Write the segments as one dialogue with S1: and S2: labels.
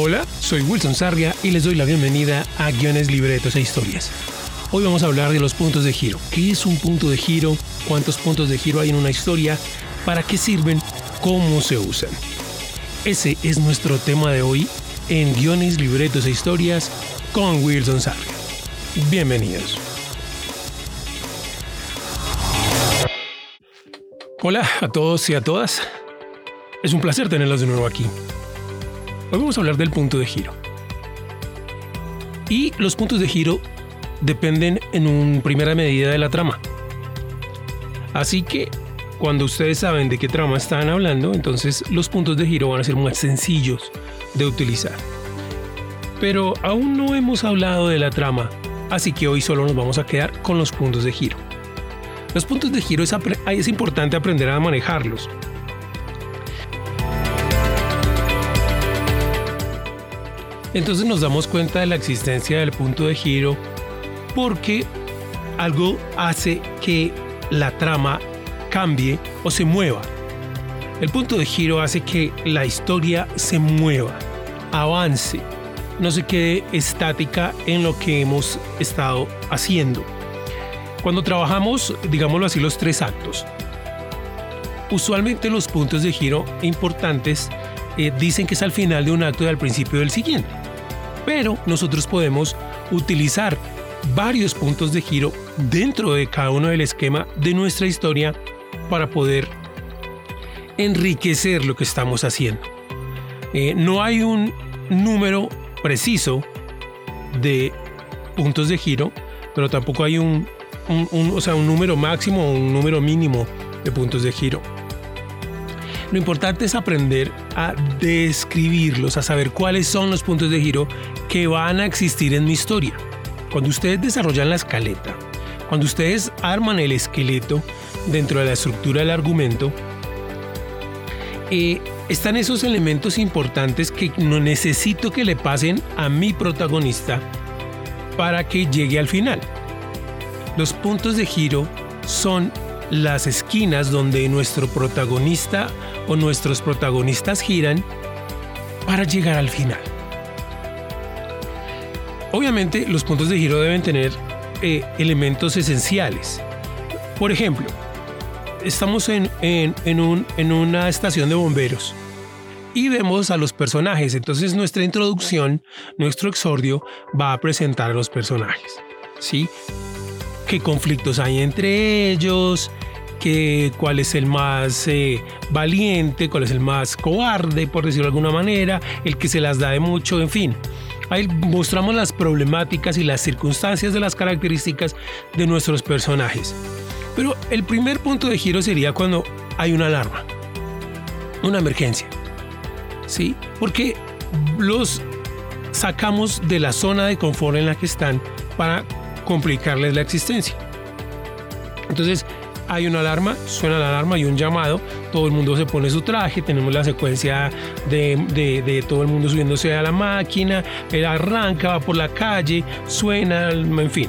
S1: Hola, soy Wilson Sarria y les doy la bienvenida a Guiones, Libretos e Historias. Hoy vamos a hablar de los puntos de giro. ¿Qué es un punto de giro? ¿Cuántos puntos de giro hay en una historia? ¿Para qué sirven? ¿Cómo se usan? Ese es nuestro tema de hoy en Guiones, Libretos e Historias con Wilson Sarria. Bienvenidos. Hola a todos y a todas. Es un placer tenerlos de nuevo aquí. Hoy vamos a hablar del punto de giro. Y los puntos de giro dependen en un primera medida de la trama. Así que cuando ustedes saben de qué trama están hablando, entonces los puntos de giro van a ser más sencillos de utilizar. Pero aún no hemos hablado de la trama, así que hoy solo nos vamos a quedar con los puntos de giro. Los puntos de giro es, es importante aprender a manejarlos, Entonces nos damos cuenta de la existencia del punto de giro porque algo hace que la trama cambie o se mueva. El punto de giro hace que la historia se mueva, avance, no se quede estática en lo que hemos estado haciendo. Cuando trabajamos, digámoslo así, los tres actos, usualmente los puntos de giro importantes eh, dicen que es al final de un acto y al principio del siguiente. Pero nosotros podemos utilizar varios puntos de giro dentro de cada uno del esquema de nuestra historia para poder enriquecer lo que estamos haciendo. Eh, no hay un número preciso de puntos de giro, pero tampoco hay un, o sea, un número máximo o un número mínimo de puntos de giro. Lo importante es aprender a describirlos, a saber cuáles son los puntos de giro que van a existir en mi historia. Cuando ustedes desarrollan la escaleta, cuando ustedes arman el esqueleto dentro de la estructura del argumento, eh, están esos elementos importantes que no necesito que le pasen a mi protagonista para que llegue al final. Los puntos de giro son las esquinas donde nuestro protagonista o nuestros protagonistas giran para llegar al final. Obviamente los puntos de giro deben tener eh, elementos esenciales. Por ejemplo, estamos en, un, en una estación de bomberos y vemos a los personajes. Entonces nuestra introducción, nuestro exordio va a presentar a los personajes. ¿Sí? ¿Qué conflictos hay entre ellos? Que cuál es el más eh, valiente, cuál es el más cobarde, por decirlo de alguna manera, el que se las da de mucho, en fin. Ahí mostramos las problemáticas y las circunstancias de las características de nuestros personajes. Pero el primer punto de giro sería cuando hay una alarma, una emergencia. ¿Sí? Porque los sacamos de la zona de confort en la que están para complicarles la existencia. Entonces, hay una alarma, suena la alarma y un llamado, todo el mundo se pone su traje, tenemos la secuencia de, todo el mundo subiéndose a la máquina, él arranca, va por la calle, suena, en fin.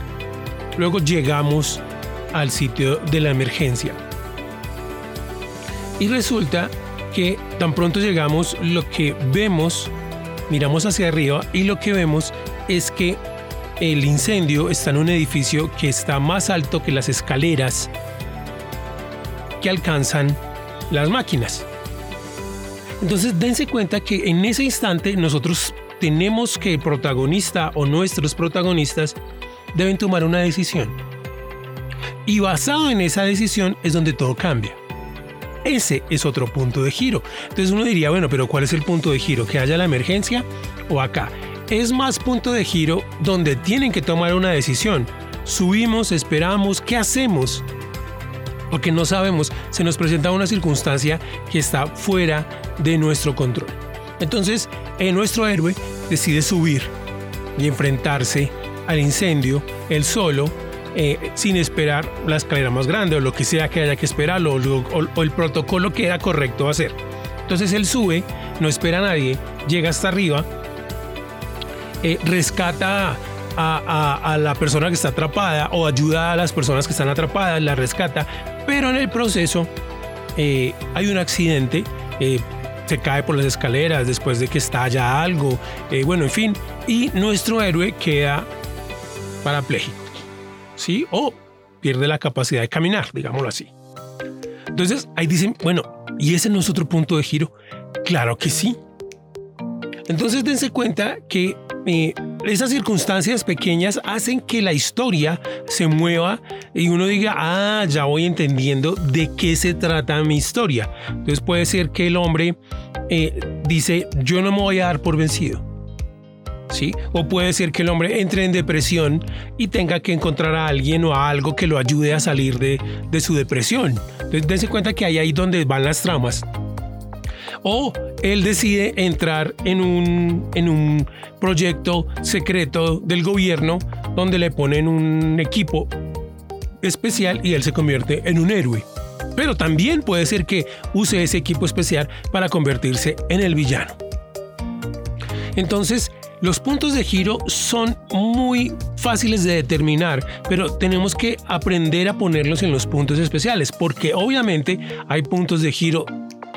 S1: Luego llegamos al sitio de la emergencia. Y resulta que tan pronto llegamos, lo que vemos, miramos hacia arriba y lo que vemos es que el incendio está en un edificio que está más alto que las escaleras que alcanzan las máquinas. Entonces dense cuenta que en ese instante nosotros tenemos que el protagonista o nuestros protagonistas deben tomar una decisión. Y basado en esa decisión es donde todo cambia. Ese es otro punto de giro. Entonces uno diría, bueno, pero ¿cuál es el punto de giro? ¿Que haya la emergencia o acá? Es más punto de giro donde tienen que tomar una decisión. Subimos, esperamos, ¿qué hacemos? Porque no sabemos, se nos presenta una circunstancia que está fuera de nuestro control. Entonces, nuestro héroe decide subir y enfrentarse al incendio, él solo, eh, sin esperar la escalera más grande o lo que sea que haya que esperar o, el protocolo que era correcto hacer. Entonces él sube, no espera a nadie, llega hasta arriba, eh, rescata a, la persona que está atrapada o ayuda a las personas que están atrapadas, la rescata, pero en el proceso eh, hay un accidente, eh, se cae por las escaleras después de que estalla algo, eh, bueno, en fin, y nuestro héroe queda parapléjico, ¿sí? O pierde la capacidad de caminar, digámoslo así. Entonces ahí dicen, bueno, ¿y ese no es otro punto de giro? Claro que sí. Entonces dense cuenta que eh, esas circunstancias pequeñas hacen que la historia se mueva y uno diga, ah, ya voy entendiendo de qué se trata mi historia. Entonces puede ser que el hombre eh, dice, yo no me voy a dar por vencido. ¿Sí? O puede ser que el hombre entre en depresión y tenga que encontrar a alguien o a algo que lo ayude a salir de, de su depresión. Entonces, dense cuenta que ahí ahí donde van las tramas o él decide entrar en un, en un proyecto secreto del gobierno donde le ponen un equipo especial y él se convierte en un héroe. Pero también puede ser que use ese equipo especial para convertirse en el villano. Entonces, los puntos de giro son muy fáciles de determinar, pero tenemos que aprender a ponerlos en los puntos especiales, porque obviamente hay puntos de giro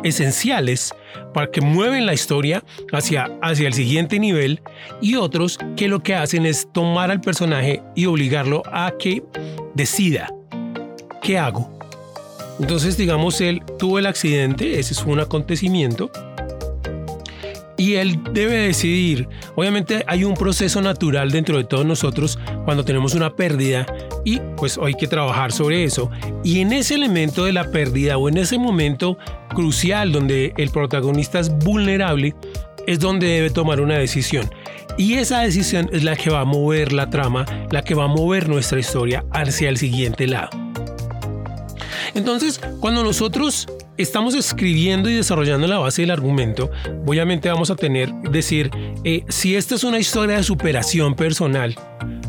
S1: esenciales para que mueven la historia hacia, hacia el siguiente nivel y otros que lo que hacen es tomar al personaje y obligarlo a que decida qué hago. Entonces digamos él tuvo el accidente, ese es un acontecimiento y él debe decidir. Obviamente hay un proceso natural dentro de todos nosotros cuando tenemos una pérdida y pues hay que trabajar sobre eso. Y en ese elemento de la pérdida o en ese momento crucial donde el protagonista es vulnerable, es donde debe tomar una decisión. Y esa decisión es la que va a mover la trama, la que va a mover nuestra historia hacia el siguiente lado. Entonces, cuando nosotros estamos escribiendo y desarrollando la base del argumento, obviamente vamos a tener, decir, eh, si esta es una historia de superación personal,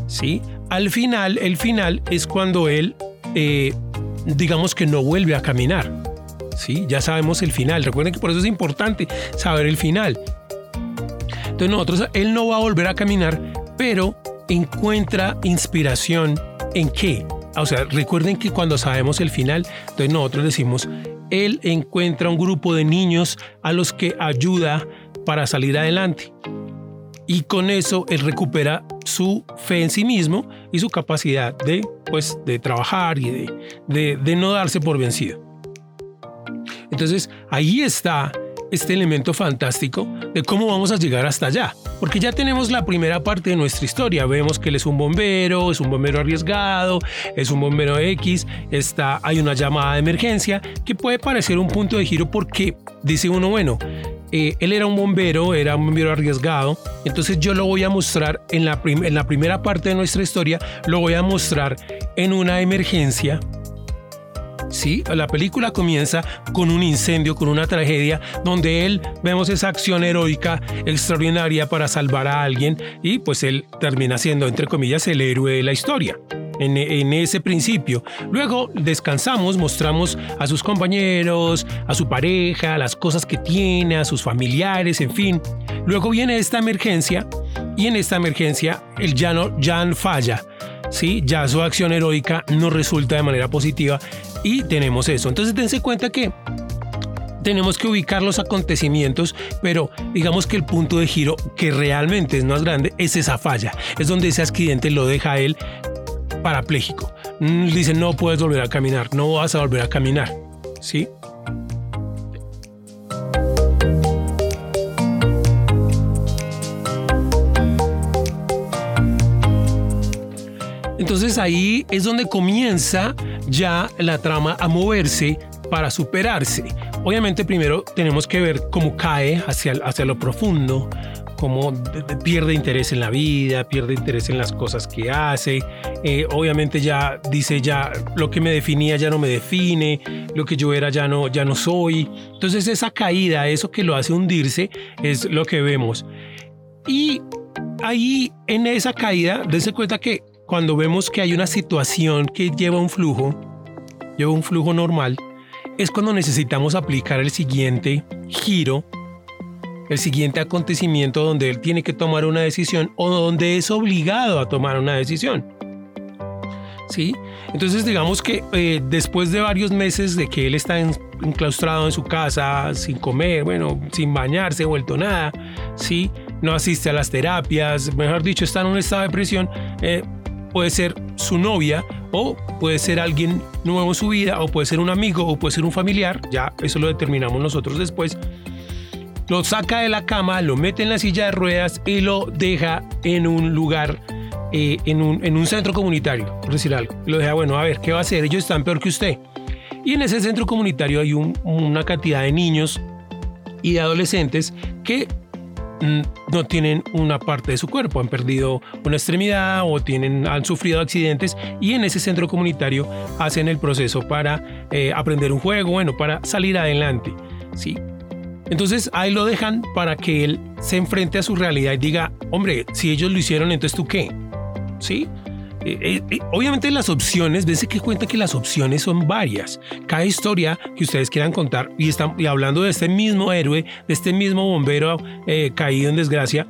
S1: ¿sí? Al final, el final es cuando él, eh, digamos que no vuelve a caminar, ¿sí? Ya sabemos el final, recuerden que por eso es importante saber el final. Entonces nosotros, él no va a volver a caminar, pero encuentra inspiración en qué? O sea, recuerden que cuando sabemos el final, entonces nosotros decimos, él encuentra un grupo de niños a los que ayuda para salir adelante. Y con eso él recupera su fe en sí mismo y su capacidad de, pues, de trabajar y de, de, de no darse por vencido. Entonces ahí está este elemento fantástico de cómo vamos a llegar hasta allá. Porque ya tenemos la primera parte de nuestra historia. Vemos que él es un bombero, es un bombero arriesgado, es un bombero X, está, hay una llamada de emergencia que puede parecer un punto de giro porque dice uno, bueno, eh, él era un bombero, era un bombero arriesgado, entonces yo lo voy a mostrar en la, en la primera parte de nuestra historia, lo voy a mostrar en una emergencia Sí, la película comienza con un incendio, con una tragedia, donde él vemos esa acción heroica extraordinaria para salvar a alguien y pues él termina siendo, entre comillas, el héroe de la historia. En, ese principio. Luego descansamos, mostramos a sus compañeros, a su pareja, las cosas que tiene, a sus familiares, en fin. Luego viene esta emergencia y en esta emergencia el llano Jan falla. ¿sí? Ya su acción heroica no resulta de manera positiva y tenemos eso. Entonces dense cuenta que tenemos que ubicar los acontecimientos, pero digamos que el punto de giro que realmente es más grande es esa falla. Es donde ese accidente lo deja él parapléjico. Mm, dice, no puedes volver a caminar, no vas a volver a caminar. ¿Sí? Entonces ahí es donde comienza ya la trama a moverse para superarse. Obviamente primero tenemos que ver cómo cae hacia, hacia lo profundo, cómo pierde interés en la vida, pierde interés en las cosas que hace. Eh, obviamente ya dice ya lo que me definía ya no me define, lo que yo era ya no, ya no soy. Entonces esa caída, eso que lo hace hundirse, es lo que vemos. Y ahí en esa caída, dense cuenta que cuando vemos que hay una situación que lleva un flujo, lleva un flujo normal, es cuando necesitamos aplicar el siguiente giro, el siguiente acontecimiento donde él tiene que tomar una decisión o donde es obligado a tomar una decisión. ¿sí? Entonces digamos que eh, después de varios meses de que él está enclaustrado en su casa, sin comer, bueno, sin bañarse, vuelto nada, ¿sí? No asiste a las terapias, mejor dicho, está en un estado de depresión, eh, puede ser su novia o puede ser alguien nuevo en su vida o puede ser un amigo o puede ser un familiar, ya eso lo determinamos nosotros después. Lo saca de la cama, lo mete en la silla de ruedas y lo deja en un lugar eh, en, un, centro comunitario, por decir algo. Lo deja, bueno, a ver, ¿qué va a hacer? Ellos están peor que usted. Y en ese centro comunitario hay una cantidad de niños y de adolescentes que mm, no tienen una parte de su cuerpo, han perdido una extremidad o tienen, han sufrido accidentes y en ese centro comunitario hacen el proceso para eh, aprender un juego, bueno, para salir adelante. ¿sí? Entonces ahí lo dejan para que él se enfrente a su realidad y diga, hombre, si ellos lo hicieron, entonces tú qué? ¿sí? Eh, eh, eh, obviamente las opciones, desde que cuenta que las opciones son varias. Cada historia que ustedes quieran contar, y, están, hablando de este mismo héroe, de este mismo bombero caído en desgracia,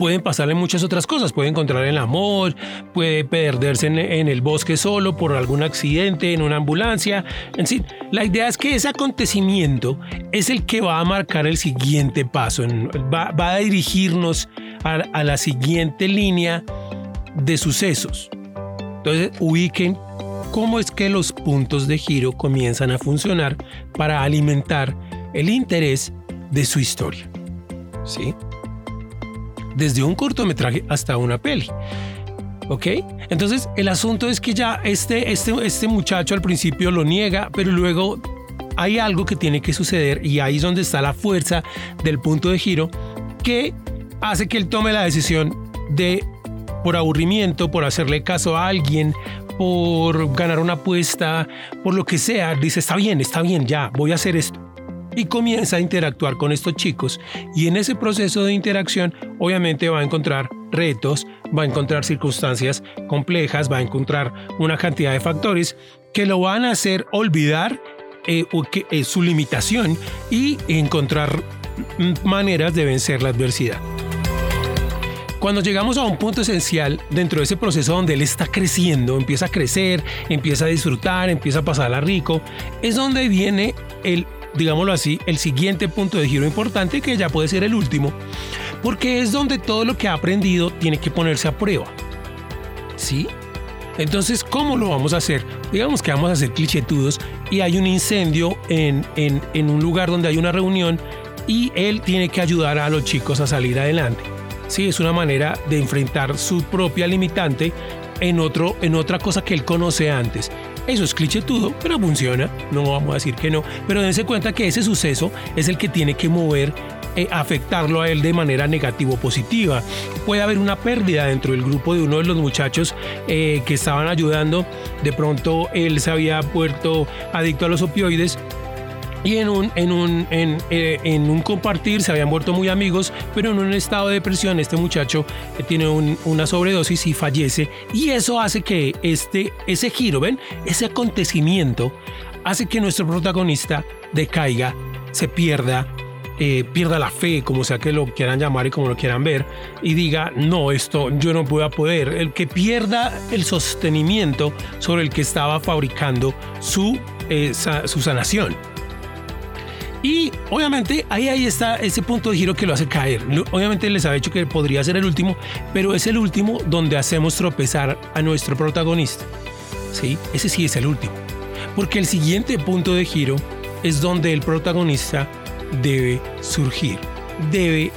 S1: pueden pasarle muchas otras cosas. Puede encontrar el amor, puede perderse en, el bosque solo por algún accidente, en una ambulancia. En fin, la idea es que ese acontecimiento es el que va a marcar el siguiente paso, va, a dirigirnos a la siguiente línea de sucesos. Entonces ubiquen cómo es que los puntos de giro comienzan a funcionar para alimentar el interés de su historia. ¿Sí? Desde un cortometraje hasta una peli. ¿Ok? Entonces el asunto es que ya este, este, este muchacho al principio lo niega, pero luego hay algo que tiene que suceder y ahí es donde está la fuerza del punto de giro que hace que él tome la decisión de por aburrimiento, por hacerle caso a alguien, por ganar una apuesta, por lo que sea, dice, está bien, está bien, ya, voy a hacer esto. Y comienza a interactuar con estos chicos. Y en ese proceso de interacción, obviamente va a encontrar retos, va a encontrar circunstancias complejas, va a encontrar una cantidad de factores que lo van a hacer olvidar eh, eh, su limitación y encontrar maneras de vencer la adversidad. Cuando llegamos a un punto esencial dentro de ese proceso donde él está creciendo, empieza a crecer, empieza a disfrutar, empieza a pasarla rico, es donde viene el, digámoslo así, el siguiente punto de giro importante que ya puede ser el último, porque es donde todo lo que ha aprendido tiene que ponerse a prueba. ¿Sí? Entonces, ¿cómo lo vamos a hacer? Digamos que vamos a ser clichetudos y hay un incendio en, en, en un lugar donde hay una reunión y él tiene que ayudar a los chicos a salir adelante. Sí, es una manera de enfrentar su propia limitante en, otro, en otra cosa que él conoce antes. Eso es clichetudo, pero funciona, no vamos a decir que no, pero dense cuenta que ese suceso es el que tiene que mover eh, afectarlo a él de manera negativa o positiva. Puede haber una pérdida dentro del grupo de uno de los muchachos eh, que estaban ayudando. De pronto él se había vuelto adicto a los opioides y en un, en un, en, eh, en, un compartir se habían vuelto muy amigos, pero en un estado de depresión este muchacho eh, tiene una sobredosis y fallece y eso hace que este, ese giro, ¿ven? Ese acontecimiento hace que nuestro protagonista decaiga, se pierda, eh, pierda la fe, como sea que lo quieran llamar y como lo quieran ver, y diga, no, esto yo no voy a poder. El que pierda el sostenimiento sobre el que estaba fabricando su, su sanación. Y obviamente ahí, ahí está ese punto de giro que lo hace caer. Obviamente les había dicho que podría ser el último, pero es el último donde hacemos tropezar a nuestro protagonista. ¿Sí? Ese sí es el último. Porque el siguiente punto de giro es donde el protagonista debe surgir, debe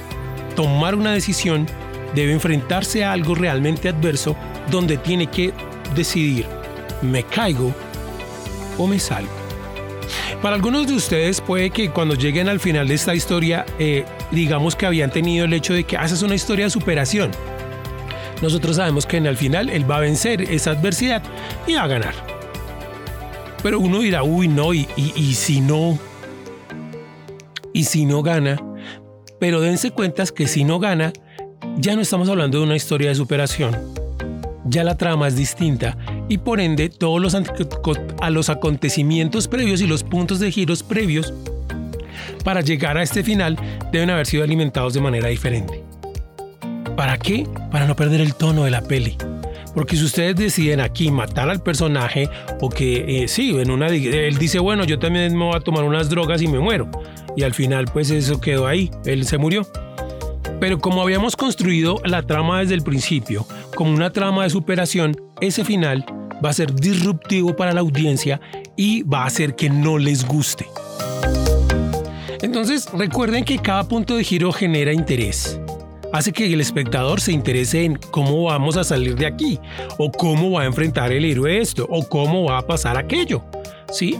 S1: tomar una decisión, debe enfrentarse a algo realmente adverso donde tiene que decidir, ¿me caigo o me salgo? Para algunos de ustedes puede que cuando lleguen al final de esta historia, eh, digamos que habían tenido el hecho de que haces ah, una historia de superación. Nosotros sabemos que en el final él va a vencer esa adversidad y va a ganar. Pero uno dirá, uy, no, y, y si no, y si no gana, pero dense cuenta que si no gana, ya no estamos hablando de una historia de superación. Ya la trama es distinta y por ende todos los a los acontecimientos previos y los puntos de giros previos para llegar a este final deben haber sido alimentados de manera diferente. ¿Para qué? Para no perder el tono de la peli. Porque si ustedes deciden aquí matar al personaje o que eh, sí, en una él dice, bueno, yo también me voy a tomar unas drogas y me muero. Y al final pues eso quedó ahí, él se murió. Pero como habíamos construido la trama desde el principio, como una trama de superación, ese final va a ser disruptivo para la audiencia y va a hacer que no les guste. Entonces recuerden que cada punto de giro genera interés. Hace que el espectador se interese en cómo vamos a salir de aquí, o cómo va a enfrentar el héroe esto, o cómo va a pasar aquello. ¿Sí?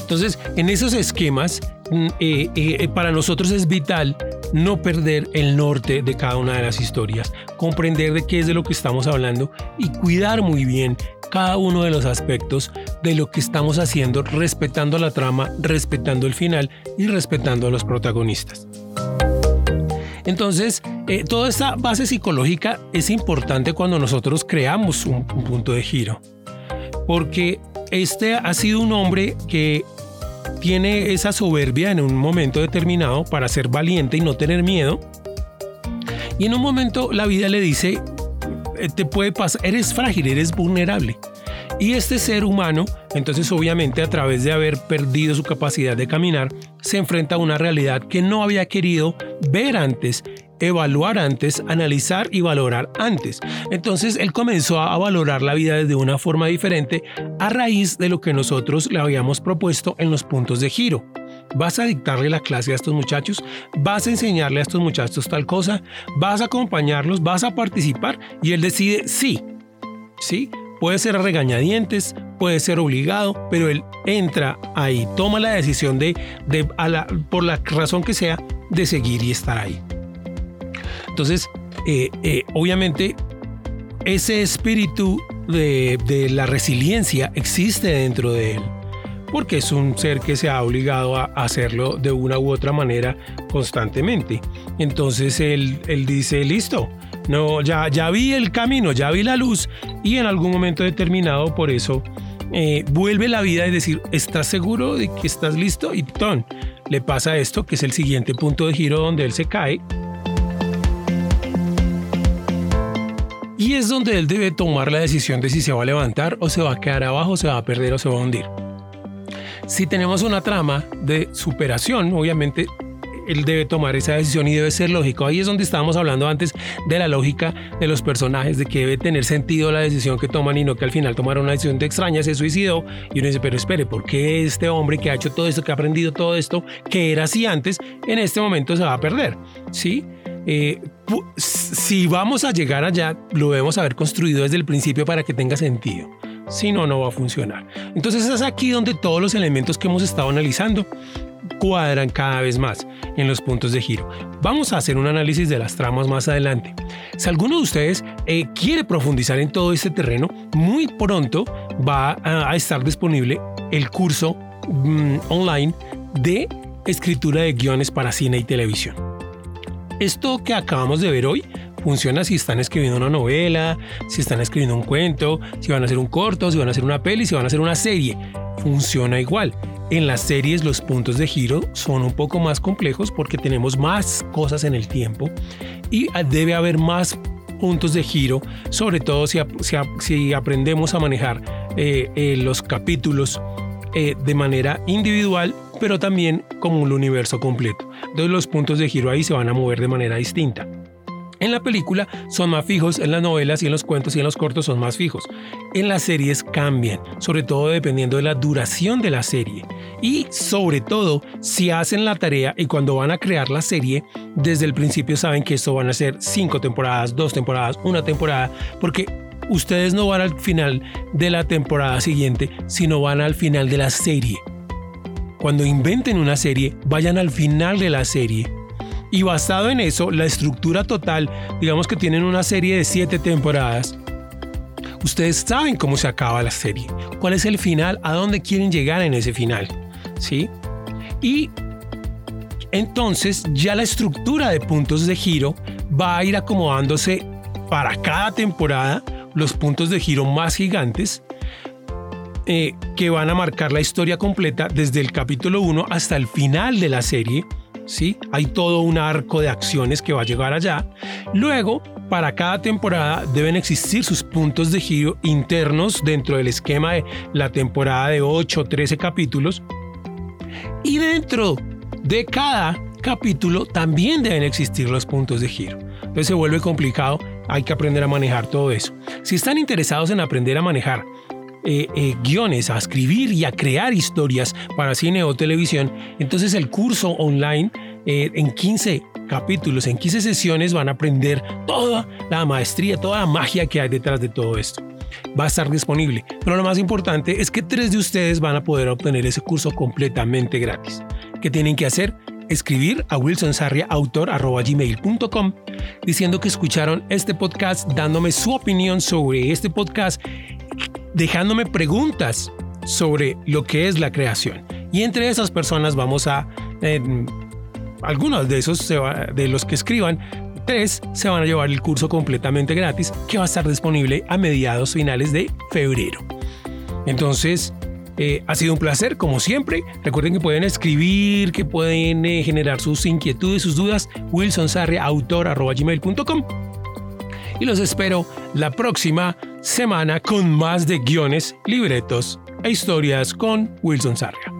S1: Entonces, en esos esquemas, mm, eh, eh, para nosotros es vital no perder el norte de cada una de las historias, comprender de qué es de lo que estamos hablando y cuidar muy bien cada uno de los aspectos de lo que estamos haciendo, respetando la trama, respetando el final y respetando a los protagonistas. Entonces, eh, toda esta base psicológica es importante cuando nosotros creamos un, un punto de giro, porque este ha sido un hombre que tiene esa soberbia en un momento determinado para ser valiente y no tener miedo. Y en un momento la vida le dice, eh, te puede pasar, eres frágil, eres vulnerable. Y este ser humano, entonces obviamente a través de haber perdido su capacidad de caminar, se enfrenta a una realidad que no había querido ver antes evaluar antes, analizar y valorar antes. Entonces él comenzó a valorar la vida desde una forma diferente a raíz de lo que nosotros le habíamos propuesto en los puntos de giro. ¿Vas a dictarle la clase a estos muchachos? ¿Vas a enseñarle a estos muchachos tal cosa? ¿Vas a acompañarlos? ¿Vas a participar? Y él decide sí. Sí, puede ser regañadientes, puede ser obligado, pero él entra ahí, toma la decisión de, de por la razón que sea, de seguir y estar ahí. Entonces, eh, eh, obviamente, ese espíritu de, la resiliencia existe dentro de él, porque es un ser que se ha obligado a hacerlo de una u otra manera constantemente. Entonces él, dice, listo, no, ya, ya vi el camino, ya vi la luz y en algún momento determinado por eso eh, vuelve la vida y decir, ¿estás seguro de que estás listo? Y ton, le pasa esto, que es el siguiente punto de giro donde él se cae Es donde él debe tomar la decisión de si se va a levantar o se va a quedar abajo, se va a perder o se va a hundir. Si tenemos una trama de superación, obviamente él debe tomar esa decisión y debe ser lógico. Ahí es donde estábamos hablando antes de la lógica de los personajes, de que debe tener sentido la decisión que toman y no que al final tomaron una decisión de extraña, se suicidó y uno dice, pero espere, ¿por qué este hombre que ha hecho todo esto, que ha aprendido todo esto, que era así antes, en este momento se va a perder? ¿Sí? Eh, si vamos a llegar allá, lo debemos haber construido desde el principio para que tenga sentido. Si no, no va a funcionar. Entonces es aquí donde todos los elementos que hemos estado analizando cuadran cada vez más en los puntos de giro. Vamos a hacer un análisis de las tramas más adelante. Si alguno de ustedes eh, quiere profundizar en todo este terreno, muy pronto va a, estar disponible el curso mm, online de escritura de guiones para cine y televisión. Esto que acabamos de ver hoy funciona si están escribiendo una novela, si están escribiendo un cuento, si van a hacer un corto, si van a hacer una peli, si van a hacer una serie. Funciona igual. En las series los puntos de giro son un poco más complejos porque tenemos más cosas en el tiempo y debe haber más puntos de giro, sobre todo si, aprendemos a manejar eh, eh, los capítulos eh, de manera individual, pero también como un universo completo. Entonces los puntos de giro ahí se van a mover de manera distinta. En la película son más fijos, en las novelas y en los cuentos y en los cortos son más fijos. En las series cambian, sobre todo dependiendo de la duración de la serie. Y sobre todo si hacen la tarea y cuando van a crear la serie, desde el principio saben que esto van a ser cinco temporadas, dos temporadas, una temporada, porque ustedes no van al final de la temporada siguiente, sino van al final de la serie. Cuando inventen una serie, vayan al final de la serie. Y basado en eso, la estructura total, digamos que tienen una serie de siete temporadas, ustedes saben cómo se acaba la serie, cuál es el final, a dónde quieren llegar en ese final. ¿Sí? Y entonces ya la estructura de puntos de giro va a ir acomodándose para cada temporada los puntos de giro más gigantes eh, que van a marcar la historia completa desde el capítulo 1 hasta el final de la serie. ¿sí? Hay todo un arco de acciones que va a llegar allá. Luego para cada temporada deben existir sus puntos de giro internos dentro del esquema de la temporada de 8 o 13 capítulos. Y dentro de cada capítulo también deben existir los puntos de giro. Entonces se vuelve complicado, hay que aprender a manejar todo eso. Si están interesados en aprender a manejar eh, eh, guiones, a escribir y a crear historias para cine o televisión, entonces el curso online eh, en 15 capítulos, en 15 sesiones van a aprender toda la maestría, toda la magia que hay detrás de todo esto. Va a estar disponible, pero lo más importante es que tres de ustedes van a poder obtener ese curso completamente gratis. ¿Qué tienen que hacer? Escribir a wilsonsarriaautor.gmail.com diciendo que escucharon este podcast, dándome su opinión sobre este podcast, dejándome preguntas sobre lo que es la creación. Y entre esas personas vamos a... Eh, algunos de esos de los que escriban, tres se van a llevar el curso completamente gratis que va a estar disponible a mediados finales de febrero. Entonces, eh, ha sido un placer, como siempre. Recuerden que pueden escribir, que pueden eh, generar sus inquietudes, sus dudas. wilsonsarria.autor.gmail.com Y los espero la próxima semana con más de guiones, libretos e historias con Wilson Sarria.